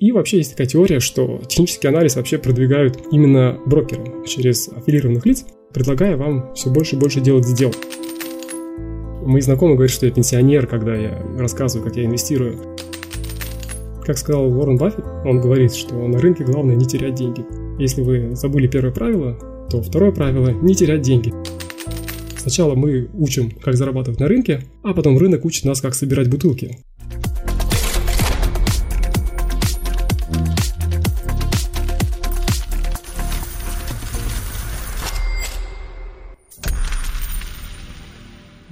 И вообще есть такая теория, что технический анализ вообще продвигают именно брокеры через аффилированных лиц, предлагая вам все больше и больше делать сделок. Мои знакомые говорят, что я пенсионер, когда я рассказываю, как я инвестирую. Как сказал Уоррен Баффет, он говорит, что на рынке главное не терять деньги. Если вы забыли первое правило, то второе правило – не терять деньги. Сначала мы учим, как зарабатывать на рынке, а потом рынок учит нас, как собирать бутылки.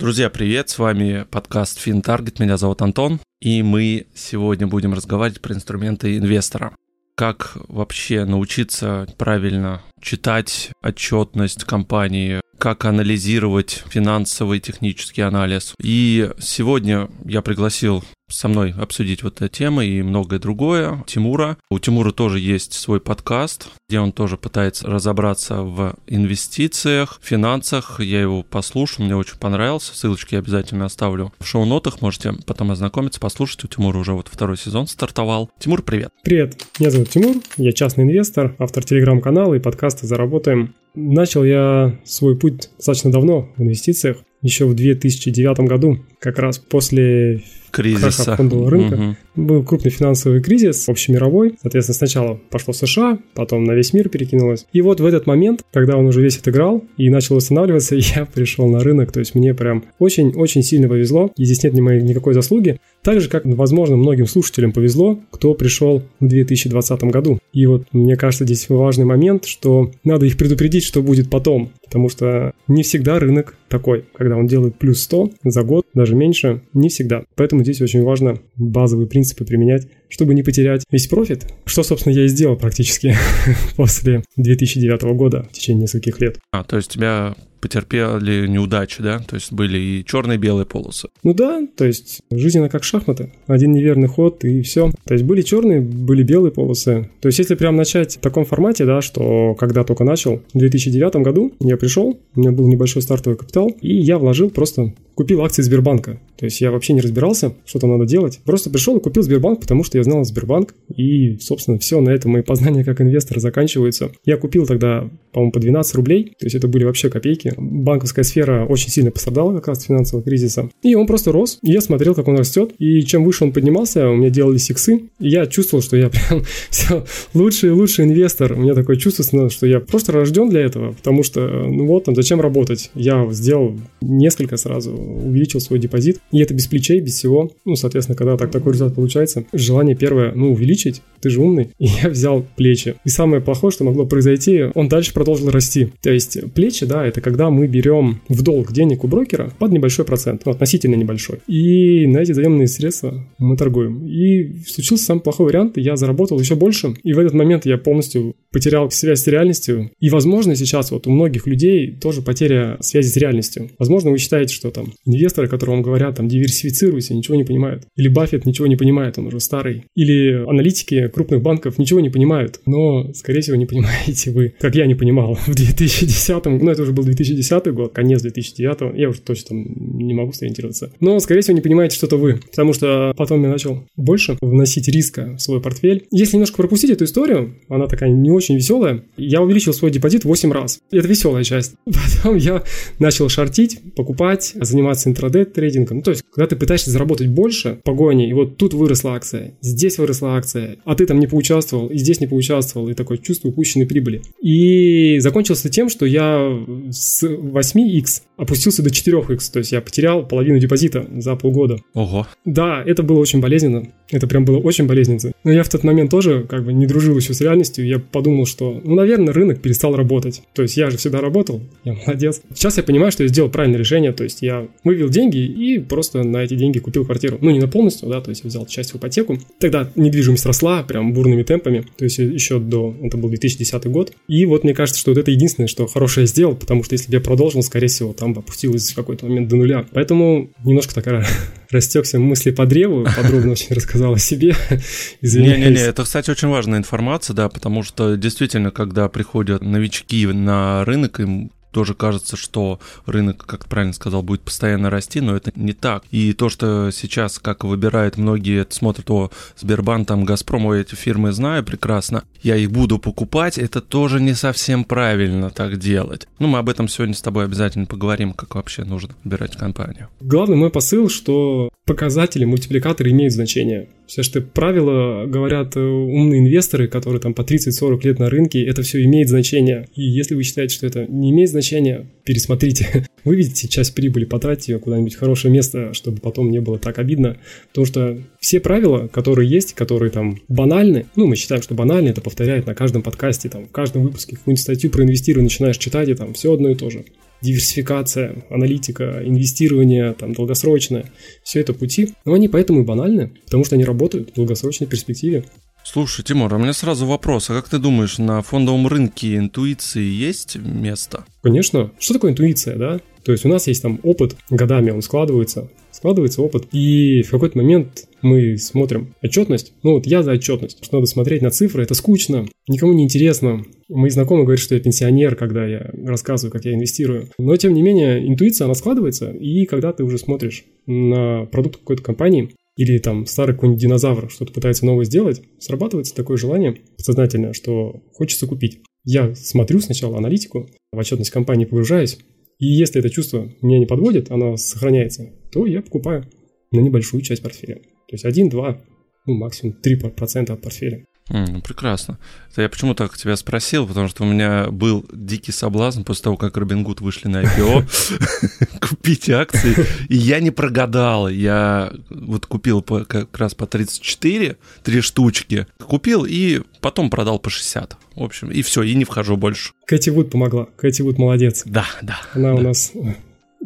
Друзья, привет! С вами подкаст FinTarget. Меня зовут Антон. И мы сегодня будем разговаривать про инструменты инвестора. Как вообще научиться правильно читать отчетность компании, как анализировать финансовый технический анализ. И сегодня я пригласил со мной обсудить вот эту тему и многое другое. Тимура. У Тимура тоже есть свой подкаст, где он тоже пытается разобраться в инвестициях, финансах. Я его послушал, мне очень понравился. Ссылочки я обязательно оставлю в шоу-нотах. Можете потом ознакомиться, послушать. У Тимура уже вот второй сезон стартовал. Тимур, привет. Привет, меня зовут Тимур, я частный инвестор, автор телеграм-канала и подкаста «Заработаем». Начал я свой путь достаточно давно в инвестициях, еще в 2009 году, как раз после кризиса краха фондового рынка. Угу. Был крупный финансовый кризис, общемировой. Соответственно, сначала пошло в США, потом на весь мир перекинулось. И вот в этот момент, когда он уже весь отыграл и начал восстанавливаться, я пришел на рынок. То есть мне прям очень-очень сильно повезло. И здесь нет ни моей никакой заслуги. Так же, как, возможно, многим слушателям повезло, кто пришел в 2020 году. И вот мне кажется, здесь важный момент, что надо их предупредить, что будет потом. Потому что не всегда рынок такой, когда он делает плюс 100 за год, даже меньше, не всегда. Поэтому здесь очень важно базовые принципы применять, чтобы не потерять весь профит, что, собственно, я и сделал практически после 2009 года в течение нескольких лет. А, то есть тебя потерпели неудачи, да? То есть были и черные и белые полосы. Ну да, то есть жизнь она как шахматы. Один неверный ход и все. То есть были черные, были белые полосы. То есть если прям начать в таком формате, да, что когда только начал, в 2009 году я пришел, у меня был небольшой стартовый капитал, и я вложил просто купил акции Сбербанка. То есть я вообще не разбирался, что там надо делать. Просто пришел и купил Сбербанк, потому что я знал Сбербанк. И, собственно, все на этом мои познания как инвестора заканчиваются. Я купил тогда, по-моему, по 12 рублей. То есть это были вообще копейки. Банковская сфера очень сильно пострадала как раз от финансового кризиса. И он просто рос. И я смотрел, как он растет. И чем выше он поднимался, у меня делали иксы. И я чувствовал, что я прям все лучший и лучший инвестор. У меня такое чувство, что я просто рожден для этого. Потому что, ну вот, там, зачем работать? Я сделал несколько сразу увеличил свой депозит. И это без плечей, без всего. Ну, соответственно, когда так такой результат получается, желание первое, ну, увеличить, ты же умный. И я взял плечи. И самое плохое, что могло произойти, он дальше продолжил расти. То есть плечи, да, это когда мы берем в долг денег у брокера под небольшой процент, ну, относительно небольшой. И на эти заемные средства мы торгуем. И случился самый плохой вариант, я заработал еще больше. И в этот момент я полностью потерял связь с реальностью. И, возможно, сейчас вот у многих людей тоже потеря связи с реальностью. Возможно, вы считаете, что там инвесторы, которые вам говорят, там, диверсифицируйся, ничего не понимают. Или Баффет ничего не понимает, он уже старый. Или аналитики крупных банков ничего не понимают. Но, скорее всего, не понимаете вы, как я не понимал в 2010 ну, это уже был 2010 год, конец 2009 я уже точно не могу сориентироваться. Но, скорее всего, не понимаете что-то вы, потому что потом я начал больше вносить риска в свой портфель. Если немножко пропустить эту историю, она такая не очень веселая, я увеличил свой депозит 8 раз. Это веселая часть. Потом я начал шортить, покупать, заниматься заниматься интрадей-трейдингом. Ну, то есть, когда ты пытаешься заработать больше погони, и вот тут выросла акция, здесь выросла акция, а ты там не поучаствовал, и здесь не поучаствовал, и такое чувство упущенной прибыли. И закончился тем, что я с 8x опустился до 4x, то есть я потерял половину депозита за полгода. Ого. Да, это было очень болезненно. Это прям было очень болезненно. Но я в тот момент тоже как бы не дружил еще с реальностью. Я подумал, что, ну, наверное, рынок перестал работать. То есть я же всегда работал, я молодец. Сейчас я понимаю, что я сделал правильное решение. То есть я вывел деньги и просто на эти деньги купил квартиру. Ну, не на полностью, да, то есть взял часть в ипотеку. Тогда недвижимость росла прям бурными темпами. То есть еще до, это был 2010 год. И вот мне кажется, что вот это единственное, что хорошее сделал, потому что если бы я продолжил, скорее всего, там бы опустилось в какой-то момент до нуля. Поэтому немножко такая растекся мысли по древу, подробно очень рассказал о себе. Не-не-не, это, кстати, очень важная информация, да, потому что действительно, когда приходят новички на рынок, им тоже кажется, что рынок, как правильно сказал, будет постоянно расти, но это не так. И то, что сейчас, как выбирают многие, смотрят, о, Сбербанк, там, Газпром, эти фирмы знаю прекрасно, я их буду покупать, это тоже не совсем правильно так делать. Ну, мы об этом сегодня с тобой обязательно поговорим, как вообще нужно выбирать компанию. Главный мой посыл, что показатели, мультипликаторы имеют значение. Все, что правила говорят э, умные инвесторы, которые там по 30-40 лет на рынке, это все имеет значение. И если вы считаете, что это не имеет значения, пересмотрите. Выведите часть прибыли, потратьте ее куда-нибудь в хорошее место, чтобы потом не было так обидно. Потому что все правила, которые есть, которые там банальны, ну, мы считаем, что банальны, это повторяет на каждом подкасте, там, в каждом выпуске какую-нибудь статью про инвестирование начинаешь читать, и там все одно и то же диверсификация, аналитика, инвестирование там, долгосрочное, все это пути, но они поэтому и банальны, потому что они работают в долгосрочной перспективе. Слушай, Тимур, а у меня сразу вопрос. А как ты думаешь, на фондовом рынке интуиции есть место? Конечно. Что такое интуиция, да? То есть у нас есть там опыт, годами он складывается, складывается опыт, и в какой-то момент мы смотрим отчетность. Ну вот я за отчетность, что надо смотреть на цифры, это скучно, никому не интересно. Мои знакомые говорят, что я пенсионер, когда я рассказываю, как я инвестирую. Но тем не менее, интуиция, она складывается, и когда ты уже смотришь на продукт какой-то компании, или там старый какой-нибудь динозавр что-то пытается новое сделать, срабатывается такое желание подсознательное, что хочется купить. Я смотрю сначала аналитику, в отчетность компании погружаюсь, и если это чувство меня не подводит, оно сохраняется, то я покупаю на небольшую часть портфеля. То есть 1-2, ну максимум 3% от портфеля. Mm, ну, прекрасно. Это я почему так тебя спросил, потому что у меня был дикий соблазн после того, как Робин Гуд вышли на IPO, купить акции, и я не прогадал. Я вот купил как раз по 34, три штучки, купил и потом продал по 60. В общем, и все, и не вхожу больше. Кэти Вуд помогла. Кэти Вуд молодец. Да, да. Она у нас э,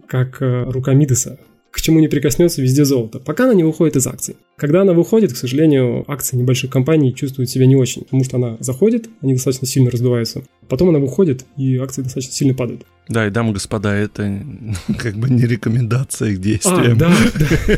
как э, рука Мидаса к чему не прикоснется, везде золото, пока она не выходит из акций. Когда она выходит, к сожалению, акции небольших компаний чувствуют себя не очень, потому что она заходит, они достаточно сильно раздуваются, потом она выходит, и акции достаточно сильно падают. Да, и дамы и господа, это как бы не рекомендация к действиям. А, да, да.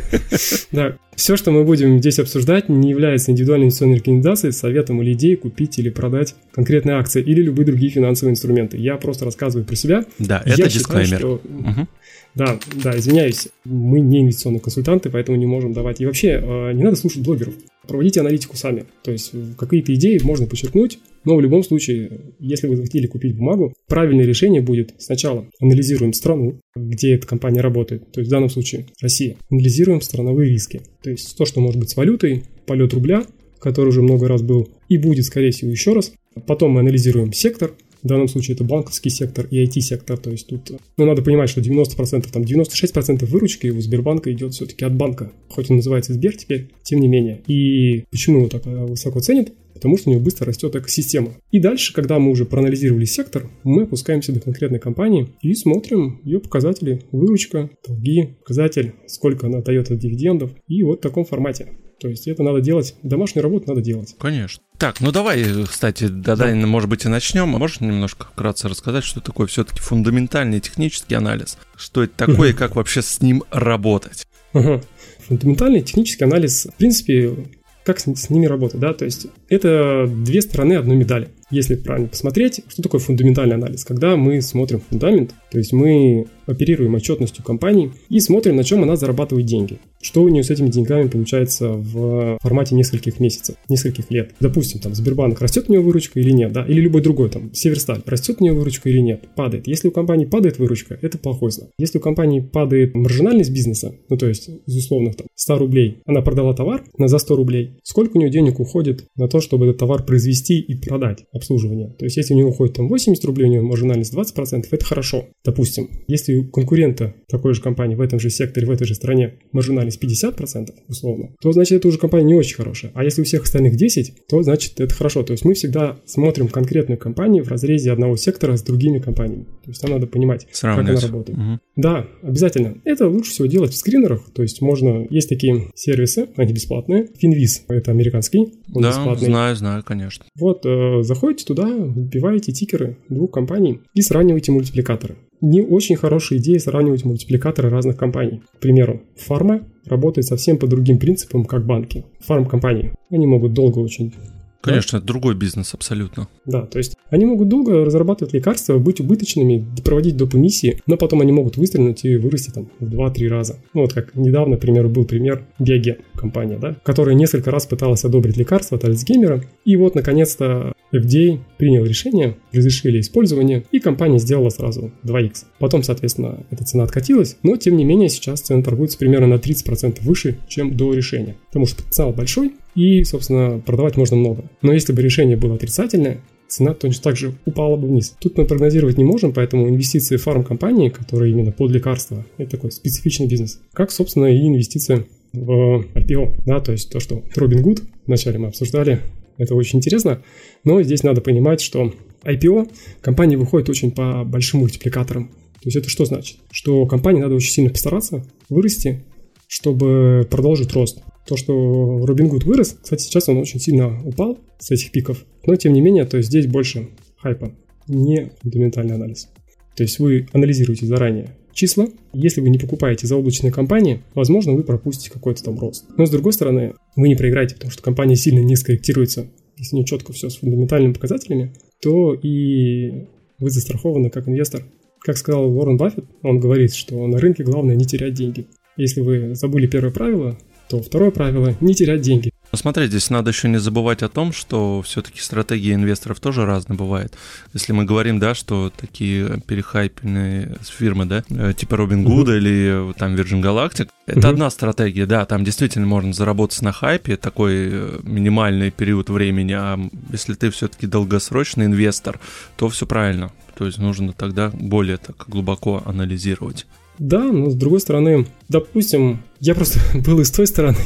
да. Все, что мы будем здесь обсуждать, не является индивидуальной инвестиционной рекомендацией, советом или идеей купить или продать конкретные акции или любые другие финансовые инструменты. Я просто рассказываю про себя. Да, это Я дисклеймер. Считаю, что... угу. Да, да, извиняюсь, мы не инвестиционные консультанты, поэтому не можем давать. И вообще, э, не надо слушать блогеров. Проводите аналитику сами. То есть какие-то идеи можно подчеркнуть, но в любом случае, если вы захотели купить бумагу, правильное решение будет сначала анализируем страну, где эта компания работает, то есть в данном случае Россия. Анализируем страновые риски. То есть то, что может быть с валютой, полет рубля, который уже много раз был, и будет, скорее всего, еще раз. Потом мы анализируем сектор, в данном случае это банковский сектор и IT-сектор. То есть тут ну, надо понимать, что 90%, там 96% выручки у Сбербанка идет все-таки от банка. Хоть он называется Сбер теперь, тем не менее. И почему его так э, высоко ценят? Потому что у него быстро растет экосистема. И дальше, когда мы уже проанализировали сектор, мы опускаемся до конкретной компании и смотрим ее показатели, выручка, долги, показатель, сколько она дает от дивидендов. И вот в таком формате. То есть это надо делать, домашнюю работу надо делать. Конечно. Так, ну давай, кстати, да, да. может быть, и начнем. Можешь немножко вкратце рассказать, что такое все-таки фундаментальный технический анализ? Что это такое и как вообще с ним работать? Фундаментальный технический анализ, в принципе, как с, с ними работать, да, то есть это две стороны одной медали. Если правильно посмотреть, что такое фундаментальный анализ? Когда мы смотрим фундамент, то есть мы оперируем отчетностью компании и смотрим, на чем она зарабатывает деньги. Что у нее с этими деньгами получается в формате нескольких месяцев, нескольких лет. Допустим, там Сбербанк растет у нее выручка или нет, да, или любой другой, там Северсталь, растет у нее выручка или нет, падает. Если у компании падает выручка, это плохой знак. Если у компании падает маржинальность бизнеса, ну то есть из условных там 100 рублей, она продала товар на за 100 рублей, сколько у нее денег уходит на то, чтобы этот товар произвести и продать, обслуживание. То есть если у нее уходит там 80 рублей, у нее маржинальность 20%, это хорошо. Допустим, если у конкурента такой же компании в этом же секторе, в этой же стране маржинальность 50% условно, то значит это уже компания не очень хорошая. А если у всех остальных 10, то значит это хорошо. То есть мы всегда смотрим конкретную компанию в разрезе одного сектора с другими компаниями. То есть там надо понимать, Сравнивать. как она работает. Угу. Да, обязательно. Это лучше всего делать в скринерах. То есть можно, есть такие сервисы, они бесплатные. Finviz, это американский, он да, бесплатный. знаю, знаю, конечно. Вот, э, заходите туда, вбиваете тикеры двух компаний и сравниваете мультипликаторы не очень хорошая идея сравнивать мультипликаторы разных компаний. К примеру, фарма работает совсем по другим принципам, как банки. Фарм-компании. Они могут долго очень Конечно, да? это другой бизнес абсолютно. Да, то есть они могут долго разрабатывать лекарства, быть убыточными, проводить доп. эмиссии, но потом они могут выстрелить и вырасти там в 2-3 раза. Ну вот как недавно, к примеру, был пример Биоген, компания, да, которая несколько раз пыталась одобрить лекарство от Альцгеймера, и вот наконец-то FDA принял решение, разрешили использование, и компания сделала сразу 2x. Потом, соответственно, эта цена откатилась, но тем не менее сейчас цена торгуется примерно на 30% выше, чем до решения. Потому что потенциал большой, и, собственно, продавать можно много. Но если бы решение было отрицательное, цена точно так же упала бы вниз. Тут мы прогнозировать не можем, поэтому инвестиции фармкомпании, которые именно под лекарства, это такой специфичный бизнес. Как, собственно, и инвестиции в IPO, да, то есть то, что Робин Гуд, вначале мы обсуждали, это очень интересно, но здесь надо понимать, что IPO компания выходит очень по большим мультипликаторам. То есть это что значит? Что компании надо очень сильно постараться вырасти, чтобы продолжить рост. То, что Robinhood вырос, кстати, сейчас он очень сильно упал с этих пиков, но тем не менее, то есть здесь больше хайпа, не фундаментальный анализ. То есть вы анализируете заранее числа. Если вы не покупаете заоблачные компании, возможно, вы пропустите какой-то там рост. Но с другой стороны, вы не проиграете, потому что компания сильно не скорректируется. Если не четко все с фундаментальными показателями, то и вы застрахованы как инвестор. Как сказал Уоррен Баффет, он говорит, что на рынке главное не терять деньги. Если вы забыли первое правило, то второе правило – не терять деньги. Но смотри, здесь надо еще не забывать о том, что все-таки стратегия инвесторов тоже разная бывает. Если мы говорим, да, что такие перехайпенные фирмы, да, э, типа Робин Гуда uh-huh. или там Virgin Galactic, это uh-huh. одна стратегия, да, там действительно можно заработать на хайпе, такой э, минимальный период времени, а если ты все-таки долгосрочный инвестор, то все правильно. То есть нужно тогда более так глубоко анализировать. Да, но с другой стороны, допустим, я просто был из той стороны,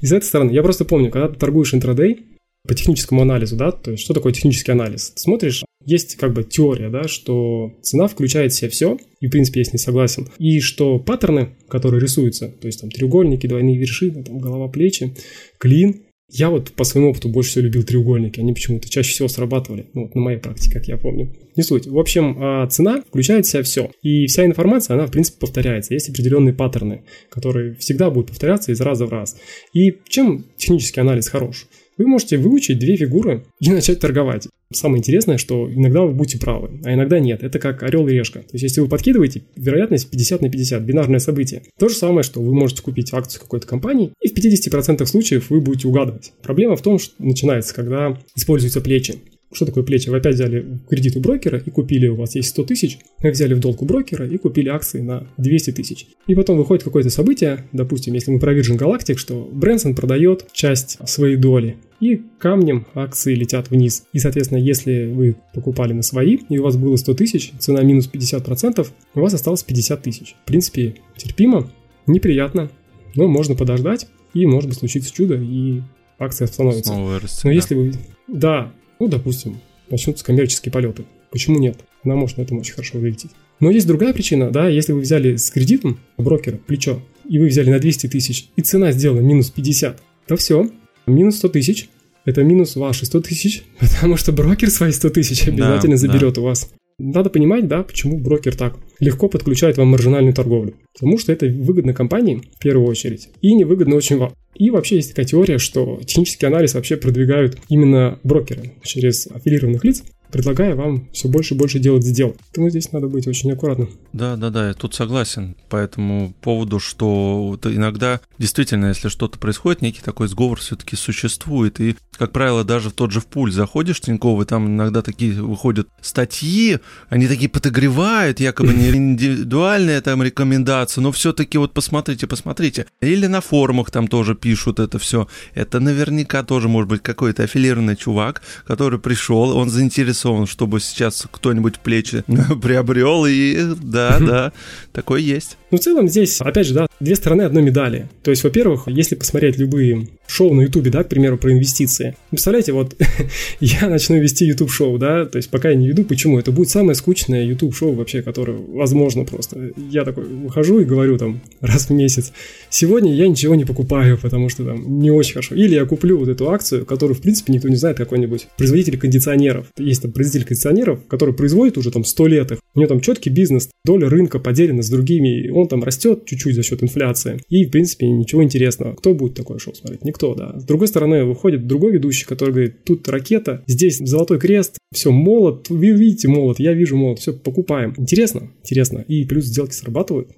из этой стороны. Я просто помню, когда ты торгуешь интрадей по техническому анализу, да, то есть что такое технический анализ? Ты смотришь, есть как бы теория, да, что цена включает в себя все, и в принципе я с ней согласен, и что паттерны, которые рисуются, то есть там треугольники, двойные вершины, там голова, плечи, клин, я вот по своему опыту больше всего любил треугольники, они почему-то чаще всего срабатывали, ну, вот на моей практике, как я помню. Не суть. В общем, а, цена включает в себя все. И вся информация, она, в принципе, повторяется. Есть определенные паттерны, которые всегда будут повторяться из раза в раз. И чем технический анализ хорош? Вы можете выучить две фигуры и начать торговать. Самое интересное, что иногда вы будете правы, а иногда нет. Это как орел и решка. То есть, если вы подкидываете, вероятность 50 на 50, бинарное событие. То же самое, что вы можете купить акцию какой-то компании, и в 50% случаев вы будете угадывать. Проблема в том, что начинается, когда используются плечи. Что такое плечи? Вы опять взяли кредит у брокера и купили, у вас есть 100 тысяч, вы взяли в долг у брокера и купили акции на 200 тысяч. И потом выходит какое-то событие, допустим, если мы про Virgin Galactic, что Брэнсон продает часть своей доли, и камнем акции летят вниз. И, соответственно, если вы покупали на свои, и у вас было 100 тысяч, цена минус 50%, у вас осталось 50 тысяч. В принципе, терпимо, неприятно, но можно подождать, и может быть случится чудо, и акция становится. Снова вырастет, но если вы... Да, ну, допустим, начнутся коммерческие полеты. Почему нет? Она может на этом очень хорошо вылететь. Но есть другая причина, да, если вы взяли с кредитом брокера плечо, и вы взяли на 200 тысяч, и цена сделана минус 50, то все, минус 100 тысяч, это минус ваши 100 тысяч, потому что брокер свои 100 тысяч обязательно да, заберет да. у вас. Надо понимать, да, почему брокер так легко подключает вам маржинальную торговлю. Потому что это выгодно компании, в первую очередь, и невыгодно очень вам. И вообще есть такая теория, что технический анализ вообще продвигают именно брокеры через аффилированных лиц, предлагая вам все больше и больше делать сделок. Поэтому здесь надо быть очень аккуратным. Да, да, да, я тут согласен по этому поводу, что иногда действительно, если что-то происходит, некий такой сговор все-таки существует. И, как правило, даже в тот же в пуль заходишь Тинькофф, и там иногда такие выходят статьи, они такие подогревают, якобы не индивидуальные там рекомендации, но все-таки вот посмотрите, посмотрите. Или на форумах там тоже пишут это все. Это наверняка тоже может быть какой-то аффилированный чувак, который пришел, он заинтересован, чтобы сейчас кто-нибудь плечи приобрел, и да, да, такое есть. Ну, в целом здесь, опять же, да, две стороны одной медали. То есть, во-первых, если посмотреть любые шоу на Ютубе, да, к примеру, про инвестиции. Представляете, вот я начну вести YouTube шоу, да, то есть пока я не веду, почему? Это будет самое скучное YouTube шоу вообще, которое возможно просто. Я такой выхожу и говорю там раз в месяц, сегодня я ничего не покупаю, потому что там не очень хорошо. Или я куплю вот эту акцию, которую, в принципе, никто не знает, какой-нибудь производитель кондиционеров. Есть это производитель кондиционеров, который производит уже там 100 лет их. У него там четкий бизнес, доля рынка поделена с другими, он там растет чуть-чуть за счет инфляции. И, в принципе, ничего интересного. Кто будет такое шоу смотреть? Никто, да. С другой стороны, выходит другой ведущий, который говорит, тут ракета, здесь золотой крест, все, молот, вы видите молот, я вижу молот, все, покупаем. Интересно? Интересно. И плюс сделки срабатывают.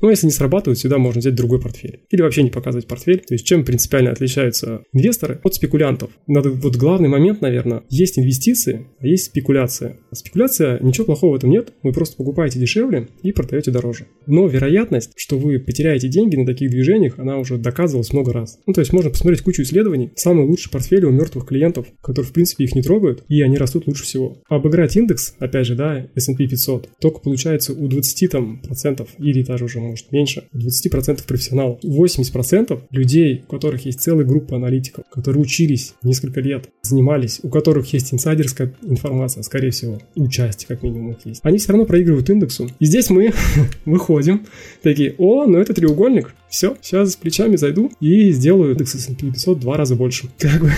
Но если не срабатывают, всегда можно взять другой портфель. Или вообще не показывать портфель. То есть чем принципиально отличаются инвесторы от спекулянтов? Надо, вот главный момент, наверное, есть инвестиции, а есть спекуляция. Спекуляция, ничего плохого в этом нет. Вы просто покупаете дешевле и продаете дороже. Но вероятность, что вы потеряете деньги на таких движениях, она уже доказывалась много раз. Ну, то есть можно посмотреть кучу исследований. Самый лучший портфель у мертвых клиентов, которые, в принципе, их не трогают, и они растут лучше всего. Обыграть индекс, опять же, да, S&P 500, только получается у 20 там, процентов, или даже уже, может, меньше, 20 процентов профессионалов. 80 процентов людей, у которых есть целая группа аналитиков, которые учились несколько лет, занимались, у которых есть инсайдерская информация, скорее всего, участие как минимум их есть. Они все равно проигрывают индексу. И здесь мы выходим, такие, о, ну это треугольник, все, сейчас с плечами зайду и сделаю индекс S&P 500 два раза больше. Как бы,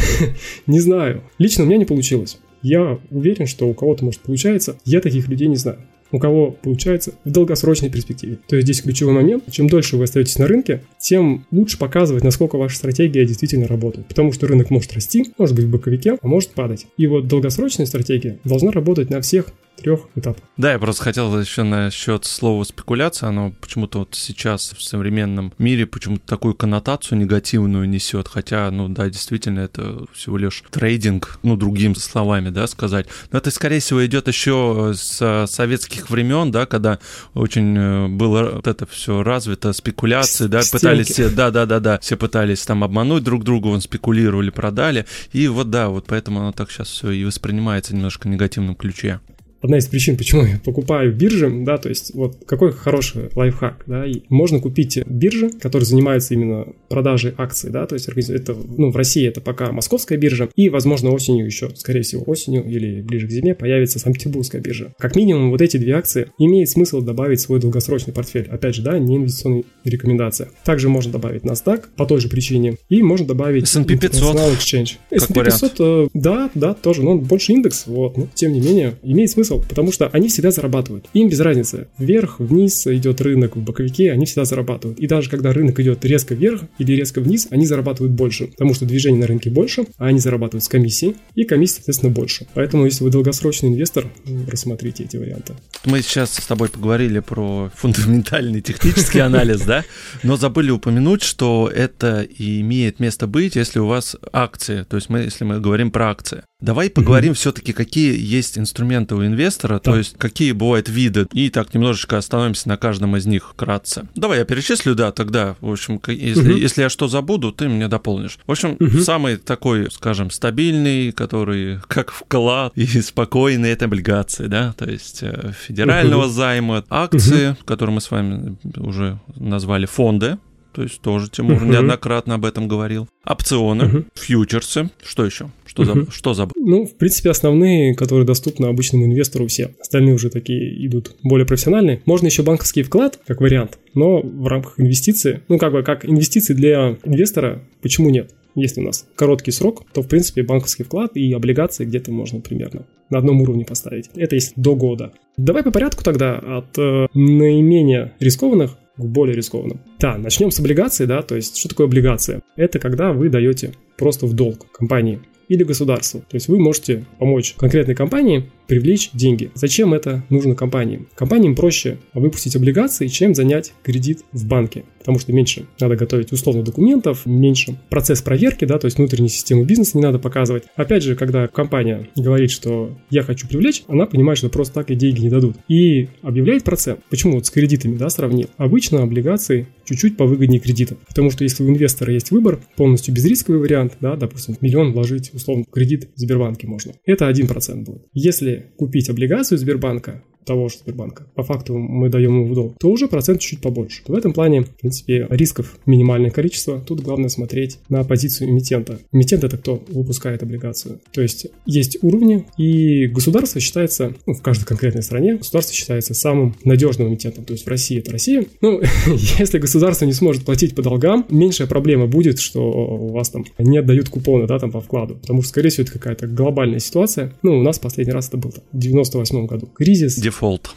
не знаю. Лично у меня не получилось. Я уверен, что у кого-то может получается. Я таких людей не знаю у кого получается в долгосрочной перспективе. То есть здесь ключевой момент, чем дольше вы остаетесь на рынке, тем лучше показывать, насколько ваша стратегия действительно работает. Потому что рынок может расти, может быть в боковике, а может падать. И вот долгосрочная стратегия должна работать на всех трех этапов. Да, я просто хотел еще насчет слова спекуляция. Оно почему-то вот сейчас в современном мире почему-то такую коннотацию негативную несет. Хотя, ну да, действительно, это всего лишь трейдинг, ну, другими словами, да, сказать. Но это, скорее всего, идет еще с советских времен, да, когда очень э, было вот это все развито, спекуляции, да, Стенки. пытались все, да, да, да, да, все пытались там обмануть друг друга, он спекулировали, продали. И вот да, вот поэтому оно так сейчас все и воспринимается немножко в негативном ключе одна из причин, почему я покупаю биржи, да, то есть вот какой хороший лайфхак, да, и можно купить биржи, которые занимаются именно продажей акций, да, то есть это, ну, в России это пока московская биржа, и, возможно, осенью еще, скорее всего, осенью или ближе к зиме появится Санкт-Петербургская биржа. Как минимум, вот эти две акции имеет смысл добавить в свой долгосрочный портфель. Опять же, да, не инвестиционная рекомендация. Также можно добавить NASDAQ по той же причине, и можно добавить S&P 500. Exchange. S&P 500, э, да, да, тоже, но он больше индекс, вот, но тем не менее, имеет смысл смысл, потому что они всегда зарабатывают. Им без разницы, вверх, вниз идет рынок в боковике, они всегда зарабатывают. И даже когда рынок идет резко вверх или резко вниз, они зарабатывают больше, потому что движение на рынке больше, а они зарабатывают с комиссией, и комиссия, соответственно, больше. Поэтому, если вы долгосрочный инвестор, рассмотрите эти варианты. Мы сейчас с тобой поговорили про фундаментальный технический анализ, да, но забыли упомянуть, что это имеет место быть, если у вас акции, то есть мы, если мы говорим про акции. Давай поговорим угу. все-таки, какие есть инструменты у инвестора, да. то есть какие бывают виды, и так немножечко остановимся на каждом из них вкратце. Давай я перечислю, да, тогда, в общем, если, угу. если я что забуду, ты мне дополнишь. В общем, угу. самый такой, скажем, стабильный, который как вклад и спокойный, это облигации, да, то есть э, федерального угу. займа, акции, угу. которые мы с вами уже назвали фонды, то есть тоже Тимур uh-huh. неоднократно об этом говорил. Опционы, uh-huh. фьючерсы, что еще? Что, uh-huh. за, что забыл? Ну, в принципе, основные, которые доступны обычному инвестору все. Остальные уже такие идут более профессиональные. Можно еще банковский вклад, как вариант, но в рамках инвестиции, ну, как бы, как инвестиции для инвестора, почему нет? Если у нас короткий срок, то, в принципе, банковский вклад и облигации где-то можно примерно на одном уровне поставить. Это если до года. Давай по порядку тогда от э, наименее рискованных к более рискованным. Да, начнем с облигаций, да, то есть что такое облигация? Это когда вы даете просто в долг компании или государству. То есть вы можете помочь конкретной компании привлечь деньги. Зачем это нужно компаниям? Компаниям проще выпустить облигации, чем занять кредит в банке, потому что меньше надо готовить условно документов, меньше процесс проверки, да, то есть внутреннюю систему бизнеса не надо показывать. Опять же, когда компания говорит, что я хочу привлечь, она понимает, что просто так и деньги не дадут. И объявляет процент. Почему вот с кредитами, да, сравнил? Обычно облигации чуть-чуть повыгоднее кредитов, потому что если у инвестора есть выбор, полностью безрисковый вариант, да, допустим, миллион вложить условно в кредит в Сбербанке можно, это 1% будет. Если купить облигацию Сбербанка, того же Сбербанка, по факту мы даем ему в долг, то уже процент чуть побольше. В этом плане, в принципе, рисков минимальное количество. Тут главное смотреть на позицию эмитента. Эмитент это кто выпускает облигацию. То есть есть уровни, и государство считается, ну, в каждой конкретной стране, государство считается самым надежным эмитентом. То есть в России это Россия. Ну, если государство не сможет платить по долгам, меньшая проблема будет, что у вас там не отдают купоны, да, там по вкладу. Потому что, скорее всего, это какая-то глобальная ситуация. Ну, у нас последний раз это был в 98 году. Кризис. Дефолт.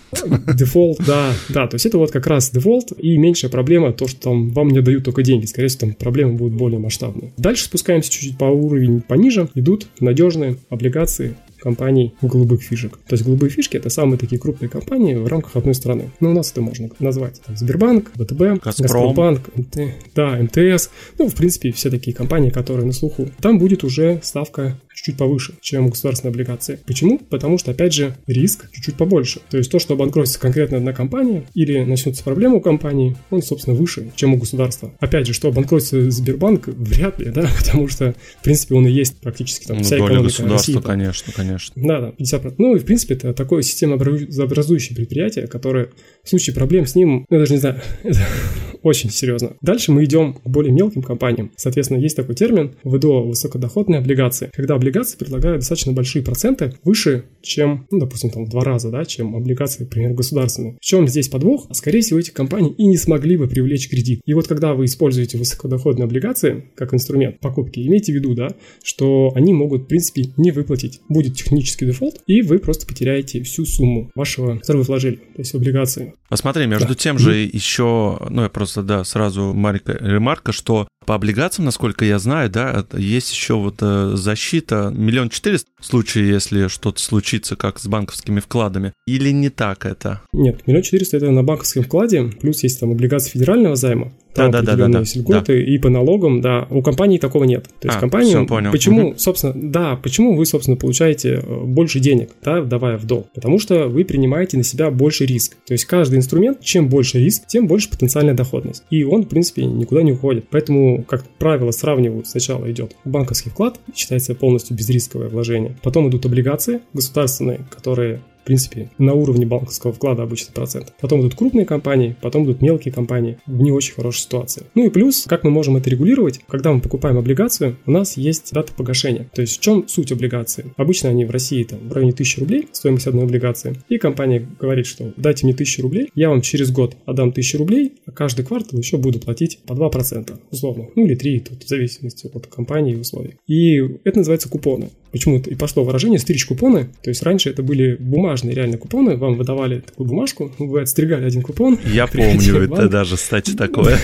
Дефолт, да, да. То есть это вот как раз дефолт и меньшая проблема, то, что там вам не дают только деньги. Скорее всего, там проблемы будут более масштабные. Дальше спускаемся чуть-чуть по уровень пониже. Идут надежные облигации компаний голубых фишек. То есть голубые фишки это самые такие крупные компании в рамках одной страны. Ну, у нас это можно назвать. Там, Сбербанк, ВТБ, Газпромбанк, МТ, да, МТС. Ну, в принципе, все такие компании, которые на слуху. Там будет уже ставка чуть-чуть повыше, чем государственные облигации. Почему? Потому что, опять же, риск чуть-чуть побольше. То есть то, что обанкротится конкретно одна компания или начнутся проблемы у компании, он, собственно, выше, чем у государства. Опять же, что обанкротится Сбербанк, вряд ли, да, потому что, в принципе, он и есть практически там ну, вся экономика государства, России. конечно, конечно. Да, да, 50%. Ну и, в принципе, это такое системообразующее предприятие, которое в случае проблем с ним, ну, я даже не знаю, очень серьезно. Дальше мы идем к более мелким компаниям. Соответственно, есть такой термин ВДО – высокодоходные облигации, когда облигации предлагают достаточно большие проценты, выше, чем, ну, допустим, там в два раза, да, чем облигации, например, государственные. В чем здесь подвох? Скорее всего, эти компании и не смогли бы привлечь кредит. И вот когда вы используете высокодоходные облигации как инструмент покупки, имейте в виду, да, что они могут, в принципе, не выплатить. Будет технический дефолт, и вы просто потеряете всю сумму вашего, которую вы вложили, то есть облигации. Посмотри, между да. тем же еще, ну, я просто, да, сразу маленькая ремарка, что по облигациям, насколько я знаю, да, есть еще вот э, защита миллион четыреста в случае, если что-то случится, как с банковскими вкладами. Или не так это? Нет, миллион четыреста это на банковском вкладе, плюс есть там облигации федерального займа, там да, да, да, да, есть льготы, да. и по налогам, да. У компании такого нет. То есть а, компания, понял. почему, угу. собственно, да, почему вы, собственно, получаете э, больше денег, да, давая в долг? Потому что вы принимаете на себя больше риск. То есть каждый инструмент, чем больше риск, тем больше потенциальная доходность. И он, в принципе, никуда не уходит. Поэтому, как правило, сравнивают, сначала идет банковский вклад, считается полностью безрисковое вложение. Потом идут облигации государственные, которые в принципе, на уровне банковского вклада обычно процент. Потом идут крупные компании, потом идут мелкие компании в не очень хорошей ситуации. Ну и плюс, как мы можем это регулировать, когда мы покупаем облигацию, у нас есть дата погашения. То есть в чем суть облигации? Обычно они в России там в районе 1000 рублей, стоимость одной облигации. И компания говорит, что дайте мне 1000 рублей, я вам через год отдам 1000 рублей, а каждый квартал еще буду платить по 2%, условно. Ну или 3, тут в зависимости от компании и условий. И это называется купоны. Почему и пошло выражение стричь купоны. То есть раньше это были бумажные реально купоны, вам выдавали такую бумажку, вы отстригали один купон. Я помню это даже, кстати, такое.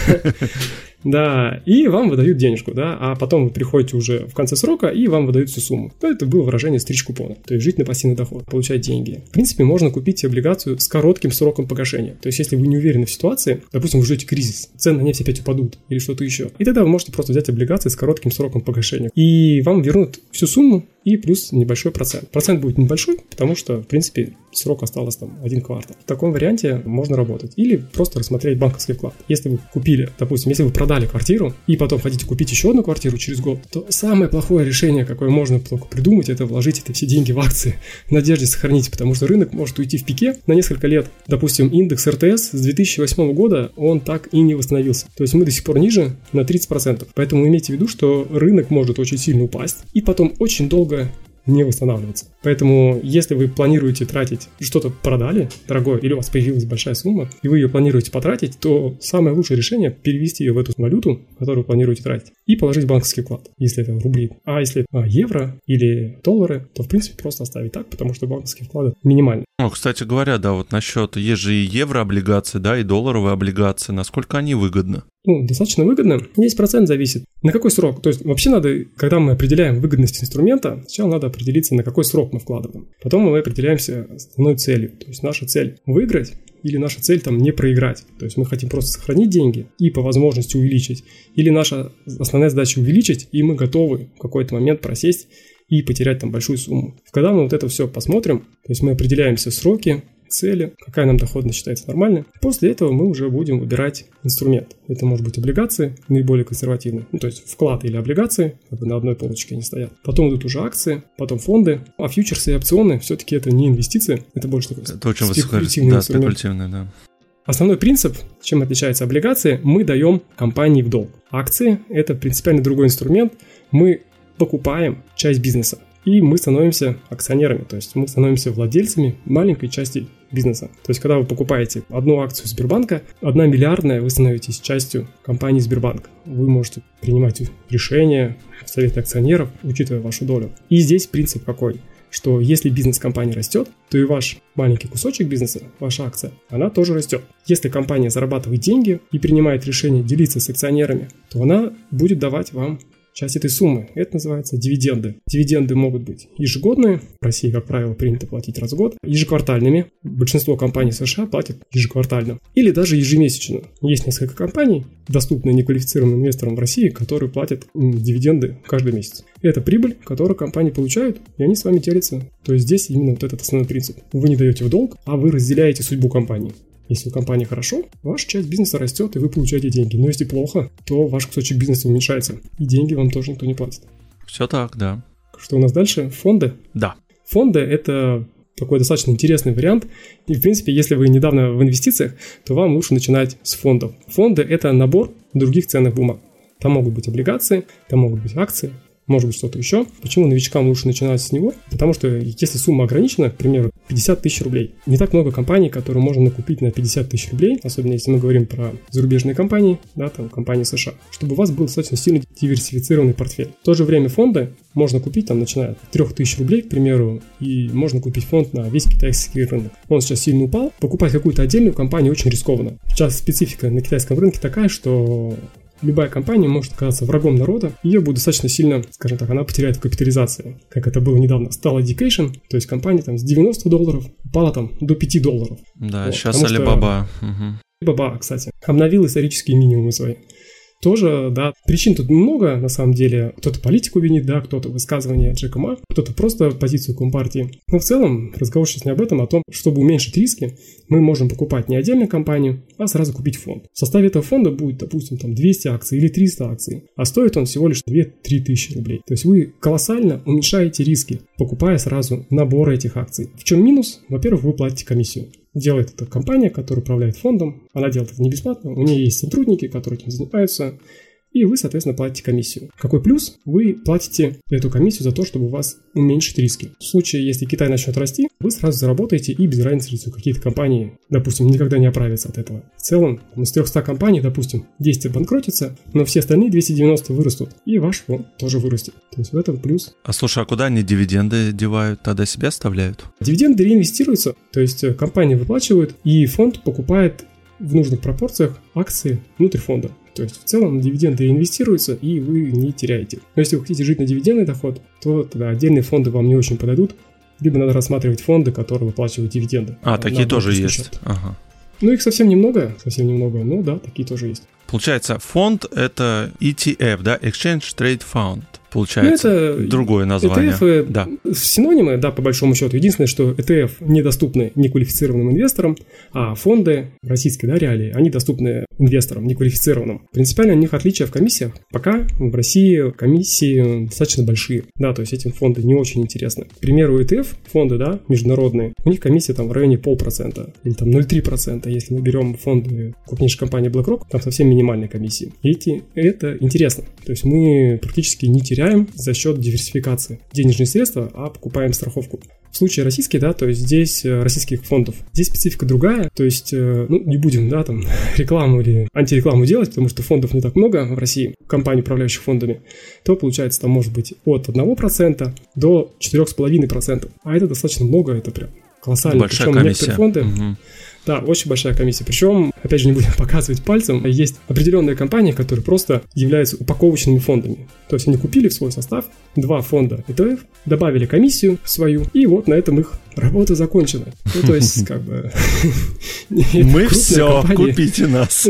Да, и вам выдают денежку, да, а потом вы приходите уже в конце срока, и вам выдают всю сумму. Это было выражение стричь купона, то есть жить на пассивный доход, получать деньги. В принципе, можно купить облигацию с коротким сроком погашения. То есть, если вы не уверены в ситуации, допустим, вы ждете кризис, цены на нефть опять упадут или что-то еще, и тогда вы можете просто взять облигации с коротким сроком погашения. И вам вернут всю сумму, и плюс небольшой процент. Процент будет небольшой, потому что, в принципе, срок осталось там один квартал. В таком варианте можно работать. Или просто рассмотреть банковский вклад. Если вы купили, допустим, если вы продали квартиру и потом хотите купить еще одну квартиру через год, то самое плохое решение, какое можно только придумать, это вложить это все деньги в акции в надежде сохранить, потому что рынок может уйти в пике на несколько лет. Допустим, индекс РТС с 2008 года, он так и не восстановился. То есть мы до сих пор ниже на 30%. Поэтому имейте в виду, что рынок может очень сильно упасть и потом очень долго не восстанавливаться. Поэтому, если вы планируете тратить, что-то продали дорогое, или у вас появилась большая сумма, и вы ее планируете потратить, то самое лучшее решение перевести ее в эту валюту, которую планируете тратить, и положить банковский вклад, если это рубли. А если а, евро или доллары, то, в принципе, просто оставить так, потому что банковские вклады минимальны. Ну, кстати говоря, да, вот насчет, есть же и еврооблигации, да, и долларовые облигации, насколько они выгодны? Ну, достаточно выгодно. Здесь процент зависит. На какой срок? То есть вообще надо, когда мы определяем выгодность инструмента, сначала надо определиться, на какой срок мы вкладываем. Потом мы определяемся основной целью. То есть наша цель выиграть или наша цель там не проиграть. То есть мы хотим просто сохранить деньги и по возможности увеличить. Или наша основная задача увеличить, и мы готовы в какой-то момент просесть и потерять там большую сумму. Когда мы вот это все посмотрим, то есть мы определяемся сроки, цели, какая нам доходность считается нормальной. После этого мы уже будем выбирать инструмент. Это может быть облигации, наиболее консервативные, ну, то есть вклад или облигации, как бы на одной полочке они стоят. Потом идут уже акции, потом фонды, а фьючерсы и опционы все-таки это не инвестиции, это больше такой это очень спекулятивный да, спекулятивный, да. Основной принцип, чем отличаются облигации, мы даем компании в долг. Акции – это принципиально другой инструмент. Мы покупаем часть бизнеса и мы становимся акционерами, то есть мы становимся владельцами маленькой части бизнеса. То есть, когда вы покупаете одну акцию Сбербанка, одна миллиардная, вы становитесь частью компании Сбербанк. Вы можете принимать решения, советы акционеров, учитывая вашу долю. И здесь принцип какой? что если бизнес компании растет, то и ваш маленький кусочек бизнеса, ваша акция, она тоже растет. Если компания зарабатывает деньги и принимает решение делиться с акционерами, то она будет давать вам часть этой суммы. Это называется дивиденды. Дивиденды могут быть ежегодные, в России, как правило, принято платить раз в год, ежеквартальными, большинство компаний США платят ежеквартально, или даже ежемесячно. Есть несколько компаний, доступные неквалифицированным инвесторам в России, которые платят дивиденды каждый месяц. Это прибыль, которую компании получают, и они с вами делятся. То есть здесь именно вот этот основной принцип. Вы не даете в долг, а вы разделяете судьбу компании. Если у компании хорошо, ваша часть бизнеса растет, и вы получаете деньги. Но если плохо, то ваш кусочек бизнеса уменьшается, и деньги вам тоже никто не платит. Все так, да. Что у нас дальше? Фонды? Да. Фонды – это такой достаточно интересный вариант. И, в принципе, если вы недавно в инвестициях, то вам лучше начинать с фондов. Фонды – это набор других ценных бумаг. Там могут быть облигации, там могут быть акции, может быть что-то еще. Почему новичкам лучше начинать с него? Потому что если сумма ограничена, к примеру, 50 тысяч рублей, не так много компаний, которые можно накупить на 50 тысяч рублей, особенно если мы говорим про зарубежные компании, да, там компании США, чтобы у вас был достаточно сильно диверсифицированный портфель. В то же время фонды можно купить, там, начиная от 3000 рублей, к примеру, и можно купить фонд на весь китайский рынок. Он сейчас сильно упал. Покупать какую-то отдельную компанию очень рискованно. Сейчас специфика на китайском рынке такая, что любая компания может оказаться врагом народа, ее будет достаточно сильно, скажем так, она потеряет капитализацию, как это было недавно. Стала Education, то есть компания там с 90 долларов упала там до 5 долларов. Да, вот, сейчас Alibaba. Что... Alibaba, кстати, обновил исторические минимумы свои тоже, да, причин тут много, на самом деле. Кто-то политику винит, да, кто-то высказывание Джека Ма, кто-то просто позицию Компартии. Но в целом разговор сейчас не об этом, а о том, чтобы уменьшить риски, мы можем покупать не отдельно компанию, а сразу купить фонд. В составе этого фонда будет, допустим, там 200 акций или 300 акций, а стоит он всего лишь 2-3 тысячи рублей. То есть вы колоссально уменьшаете риски, покупая сразу набор этих акций. В чем минус? Во-первых, вы платите комиссию делает это компания, которая управляет фондом. Она делает это не бесплатно. У нее есть сотрудники, которые этим занимаются и вы, соответственно, платите комиссию. Какой плюс? Вы платите эту комиссию за то, чтобы у вас уменьшить риски. В случае, если Китай начнет расти, вы сразу заработаете и без разницы, какие-то компании, допустим, никогда не оправятся от этого. В целом, из 300 компаний, допустим, 10 обанкротятся, но все остальные 290 вырастут, и ваш фонд тоже вырастет. То есть в этом плюс. А слушай, а куда они дивиденды девают? Тогда себя оставляют? Дивиденды реинвестируются, то есть э, компания выплачивает, и фонд покупает в нужных пропорциях акции внутрь фонда. То есть в целом дивиденды инвестируются, и вы не теряете. Но если вы хотите жить на дивидендный доход, то тогда отдельные фонды вам не очень подойдут. Либо надо рассматривать фонды, которые выплачивают дивиденды. А, такие тоже есть. Ага. Ну, их совсем немного, совсем немного, но да, такие тоже есть. Получается, фонд это ETF, да, Exchange Trade Fund получается. Ну, это другое название. ETF да. синонимы, да, по большому счету. Единственное, что ETF недоступны неквалифицированным инвесторам, а фонды российские, да, реалии, они доступны инвесторам неквалифицированным. Принципиально у них отличие в комиссиях. Пока в России комиссии достаточно большие. Да, то есть этим фонды не очень интересны. К примеру, ETF фонды, да, международные, у них комиссия там в районе полпроцента или там 0,3%. Если мы берем фонды крупнейшей компании BlackRock, там совсем минимальные комиссии. И эти, это интересно. То есть мы практически не теряем теряем за счет диверсификации денежные средства, а покупаем страховку. В случае российский, да, то есть здесь э, российских фондов, здесь специфика другая, то есть, э, ну, не будем, да, там, рекламу или антирекламу делать, потому что фондов не так много в России, компаний, управляющих фондами, то получается там может быть от 1% до 4,5%, а это достаточно много, это прям колоссально. Большая Причем комиссия. некоторые фонды, угу Да, очень большая комиссия. Причем, опять же, не будем показывать пальцем, есть определенные компании, которые просто являются упаковочными фондами. То есть они купили в свой состав два фонда ETF, добавили комиссию свою, и вот на этом их работа закончена. Ну, то есть, как бы... Мы все, купите нас.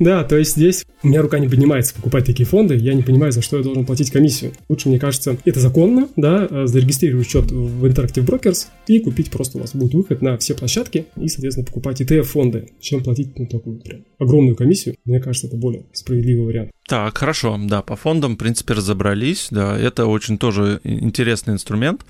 Да, то есть здесь у меня рука не поднимается покупать такие фонды, я не понимаю, за что я должен платить комиссию. Лучше, мне кажется, это законно, да, зарегистрировать счет в Interactive Brokers и купить просто у вас будет выход на все площадки и, соответственно, покупать ETF-фонды, чем платить ну, такую прям огромную комиссию. Мне кажется, это более справедливый вариант. Так, хорошо, да, по фондам, в принципе, разобрались, да, это очень тоже интересный инструмент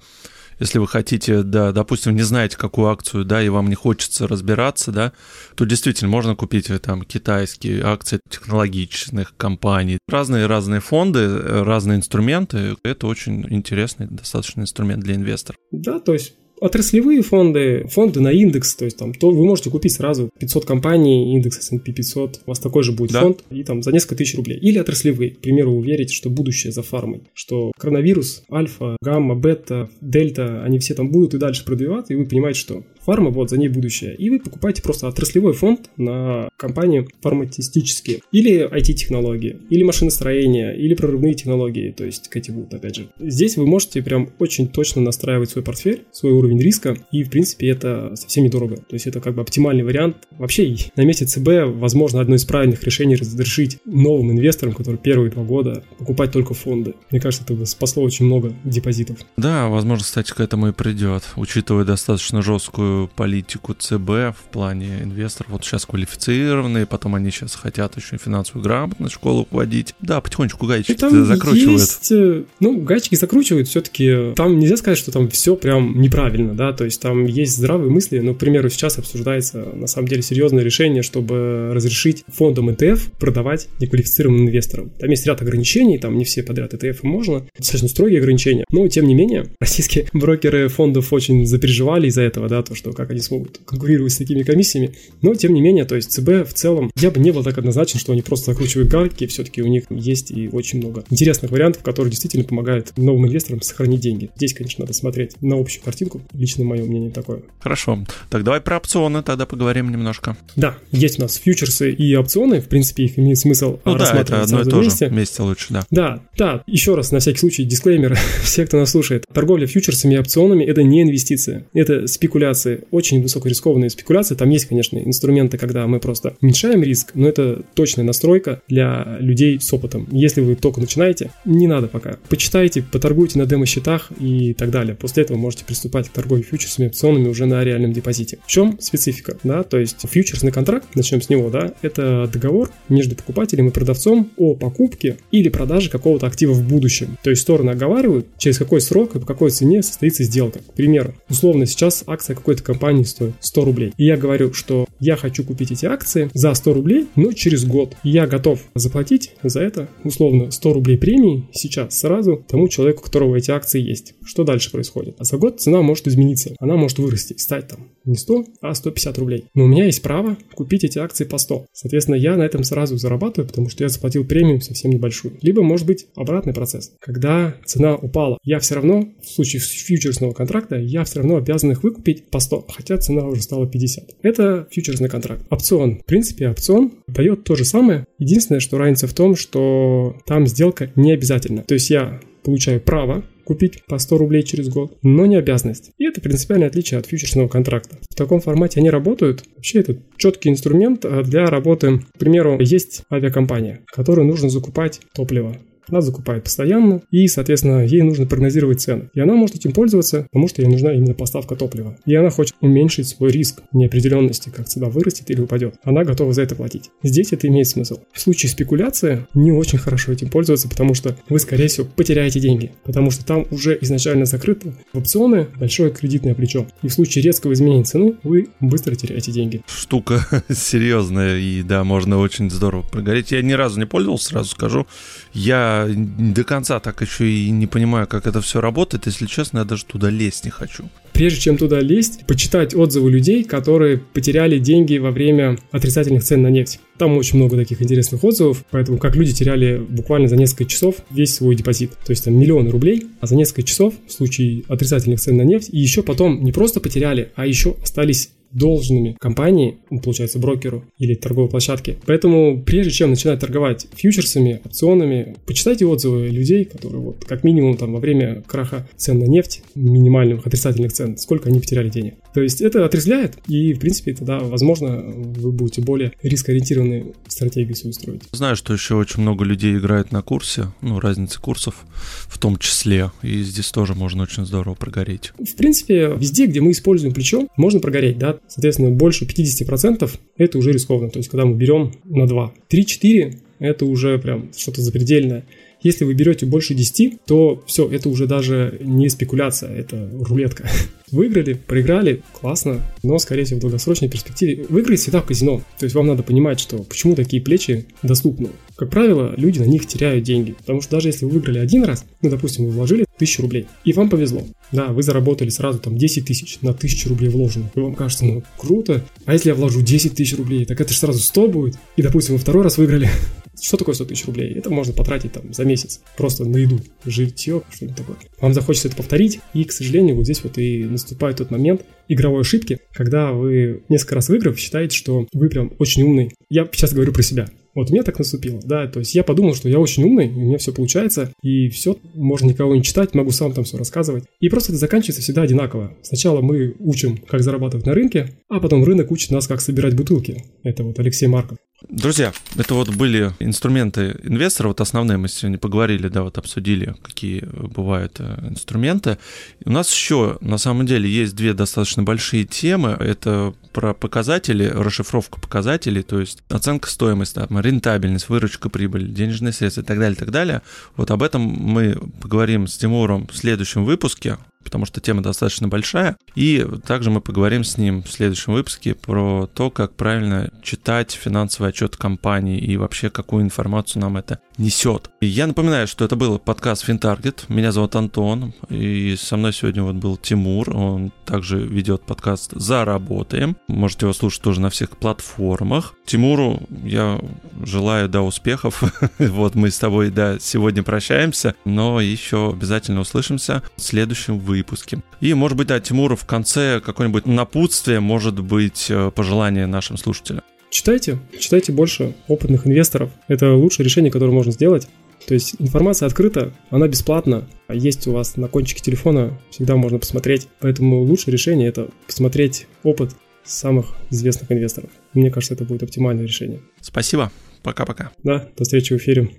если вы хотите, да, допустим, не знаете, какую акцию, да, и вам не хочется разбираться, да, то действительно можно купить э, там китайские акции технологичных компаний, разные-разные фонды, э, разные инструменты. Это очень интересный достаточно инструмент для инвесторов. Да, то есть отраслевые фонды, фонды на индекс, то есть там то вы можете купить сразу 500 компаний, индекс S&P 500, у вас такой же будет да. фонд, и там за несколько тысяч рублей. Или отраслевые, к примеру, вы верите, что будущее за фармой, что коронавирус, альфа, гамма, бета, дельта, они все там будут и дальше продвигаться, и вы понимаете, что фарма, вот, за ней будущее. И вы покупаете просто отраслевой фонд на компании фармацевтические. Или IT-технологии, или машиностроение, или прорывные технологии, то есть эти будут, опять же. Здесь вы можете прям очень точно настраивать свой портфель, свой уровень риска, и, в принципе, это совсем недорого. То есть это как бы оптимальный вариант. Вообще, на месте ЦБ, возможно, одно из правильных решений разрешить новым инвесторам, которые первые два года покупать только фонды. Мне кажется, это бы спасло очень много депозитов. Да, возможно, кстати, к этому и придет, учитывая достаточно жесткую политику ЦБ в плане инвесторов. Вот сейчас квалифицированные, потом они сейчас хотят еще финансовую грамотность в школу вводить. Да, потихонечку гаечки закручивают. Есть, э, ну, гаечки закручивают все-таки. Там нельзя сказать, что там все прям неправильно, да, то есть там есть здравые мысли. Ну, к примеру, сейчас обсуждается на самом деле серьезное решение, чтобы разрешить фондам ETF продавать неквалифицированным инвесторам. Там есть ряд ограничений, там не все подряд ETF можно, достаточно строгие ограничения. Но, тем не менее, российские брокеры фондов очень запереживали из-за этого, да, то, что как они смогут конкурировать с такими комиссиями. Но, тем не менее, то есть ЦБ в целом, я бы не был так однозначен, что они просто закручивают гайки, все-таки у них есть и очень много интересных вариантов, которые действительно помогают новым инвесторам сохранить деньги. Здесь, конечно, надо смотреть на общую картинку. Лично мое мнение такое. Хорошо. Так давай про опционы тогда поговорим немножко. Да, есть у нас фьючерсы и опционы. В принципе, их имеет смысл ну, рассматривать да, это одно и то вместе. Же. Вместе лучше, да. Да, да. Еще раз, на всякий случай, дисклеймер. Все, кто нас слушает. Торговля фьючерсами и опционами – это не инвестиция. Это спекуляции очень высокорискованные спекуляции. Там есть, конечно, инструменты, когда мы просто уменьшаем риск, но это точная настройка для людей с опытом. Если вы только начинаете, не надо пока. Почитайте, поторгуйте на демо-счетах и так далее. После этого можете приступать к торговле фьючерсами, опционами уже на реальном депозите. В чем специфика? Да, то есть фьючерсный контракт, начнем с него, да, это договор между покупателем и продавцом о покупке или продаже какого-то актива в будущем. То есть стороны оговаривают, через какой срок и по какой цене состоится сделка. К примеру, условно сейчас акция какой-то компании стоит 100 рублей. И я говорю, что я хочу купить эти акции за 100 рублей, но через год. И я готов заплатить за это, условно, 100 рублей премии сейчас, сразу тому человеку, у которого эти акции есть. Что дальше происходит? А за год цена может измениться. Она может вырасти и стать там не 100, а 150 рублей. Но у меня есть право купить эти акции по 100. Соответственно, я на этом сразу зарабатываю, потому что я заплатил премию совсем небольшую. Либо может быть обратный процесс. Когда цена упала, я все равно, в случае фьючерсного контракта, я все равно обязан их выкупить по 100, хотя цена уже стала 50. Это фьючерсный контракт. Опцион. В принципе, опцион дает то же самое. Единственное, что разница в том, что там сделка не обязательна. То есть я получаю право купить по 100 рублей через год, но не обязанность. И это принципиальное отличие от фьючерсного контракта. В таком формате они работают. Вообще это четкий инструмент для работы. К примеру, есть авиакомпания, которой нужно закупать топливо она закупает постоянно, и, соответственно, ей нужно прогнозировать цены. И она может этим пользоваться, потому что ей нужна именно поставка топлива. И она хочет уменьшить свой риск неопределенности, как цена вырастет или упадет. Она готова за это платить. Здесь это имеет смысл. В случае спекуляции не очень хорошо этим пользоваться, потому что вы, скорее всего, потеряете деньги, потому что там уже изначально закрыто в опционы большое кредитное плечо. И в случае резкого изменения цены вы быстро теряете деньги. Штука серьезная, и да, можно очень здорово прогореть. Я ни разу не пользовался, сразу скажу. Я до конца так еще и не понимаю, как это все работает. Если честно, я даже туда лезть не хочу. Прежде чем туда лезть, почитать отзывы людей, которые потеряли деньги во время отрицательных цен на нефть. Там очень много таких интересных отзывов, поэтому как люди теряли буквально за несколько часов весь свой депозит. То есть там миллионы рублей, а за несколько часов в случае отрицательных цен на нефть, и еще потом не просто потеряли, а еще остались должными компании, ну, получается, брокеру или торговой площадке. Поэтому прежде чем начинать торговать фьючерсами, опционами, почитайте отзывы людей, которые вот как минимум там во время краха цен на нефть, минимальных отрицательных цен, сколько они потеряли денег. То есть это отрезвляет, и, в принципе, тогда, возможно, вы будете более рискоориентированные стратегии свою строить. Знаю, что еще очень много людей играет на курсе, ну, разницы курсов в том числе, и здесь тоже можно очень здорово прогореть. В принципе, везде, где мы используем плечо, можно прогореть, да, соответственно, больше 50% это уже рискованно, то есть когда мы берем на 2. 3-4 это уже прям что-то запредельное. Если вы берете больше 10, то все, это уже даже не спекуляция, это рулетка. Выиграли, проиграли, классно, но, скорее всего, в долгосрочной перспективе выиграть всегда в казино. То есть вам надо понимать, что почему такие плечи доступны. Как правило, люди на них теряют деньги, потому что даже если вы выиграли один раз, ну, допустим, вы вложили 1000 рублей, и вам повезло. Да, вы заработали сразу там 10 тысяч на 1000 рублей вложенных, и вам кажется, ну, круто. А если я вложу 10 тысяч рублей, так это же сразу 100 будет, и, допустим, вы второй раз выиграли, что такое 100 тысяч рублей? Это можно потратить там за месяц. Просто на еду, житье, что-нибудь такое. Вам захочется это повторить, и, к сожалению, вот здесь вот и наступает тот момент игровой ошибки, когда вы несколько раз выиграв, считаете, что вы прям очень умный. Я сейчас говорю про себя. Вот мне так наступило, да, то есть я подумал, что я очень умный, у меня все получается, и все, можно никого не читать, могу сам там все рассказывать. И просто это заканчивается всегда одинаково. Сначала мы учим, как зарабатывать на рынке, а потом рынок учит нас, как собирать бутылки. Это вот Алексей Марков. Друзья, это вот были инструменты инвестора, вот основные мы сегодня поговорили, да, вот обсудили, какие бывают э, инструменты. У нас еще, на самом деле, есть две достаточно большие темы. Это про показатели, расшифровка показателей, то есть оценка стоимости, там, рентабельность, выручка, прибыль, денежные средства и так далее, и так далее. Вот об этом мы поговорим с Тимуром в следующем выпуске потому что тема достаточно большая. И также мы поговорим с ним в следующем выпуске про то, как правильно читать финансовый отчет компании и вообще какую информацию нам это несет. Я напоминаю, что это был подкаст FinTarget. Меня зовут Антон, и со мной сегодня вот был Тимур. Он также ведет подкаст «Заработаем». Можете его слушать тоже на всех платформах. Тимуру я желаю, да, успехов. вот мы с тобой, да, сегодня прощаемся, но еще обязательно услышимся в следующем выпуске. И, может быть, да, Тимуру в конце какое-нибудь напутствие, может быть, э, пожелание нашим слушателям. Читайте, читайте больше опытных инвесторов. Это лучшее решение, которое можно сделать. То есть информация открыта, она бесплатна, а есть у вас на кончике телефона, всегда можно посмотреть. Поэтому лучшее решение это посмотреть опыт самых известных инвесторов. Мне кажется, это будет оптимальное решение. Спасибо. Пока-пока. Да, до встречи в эфире.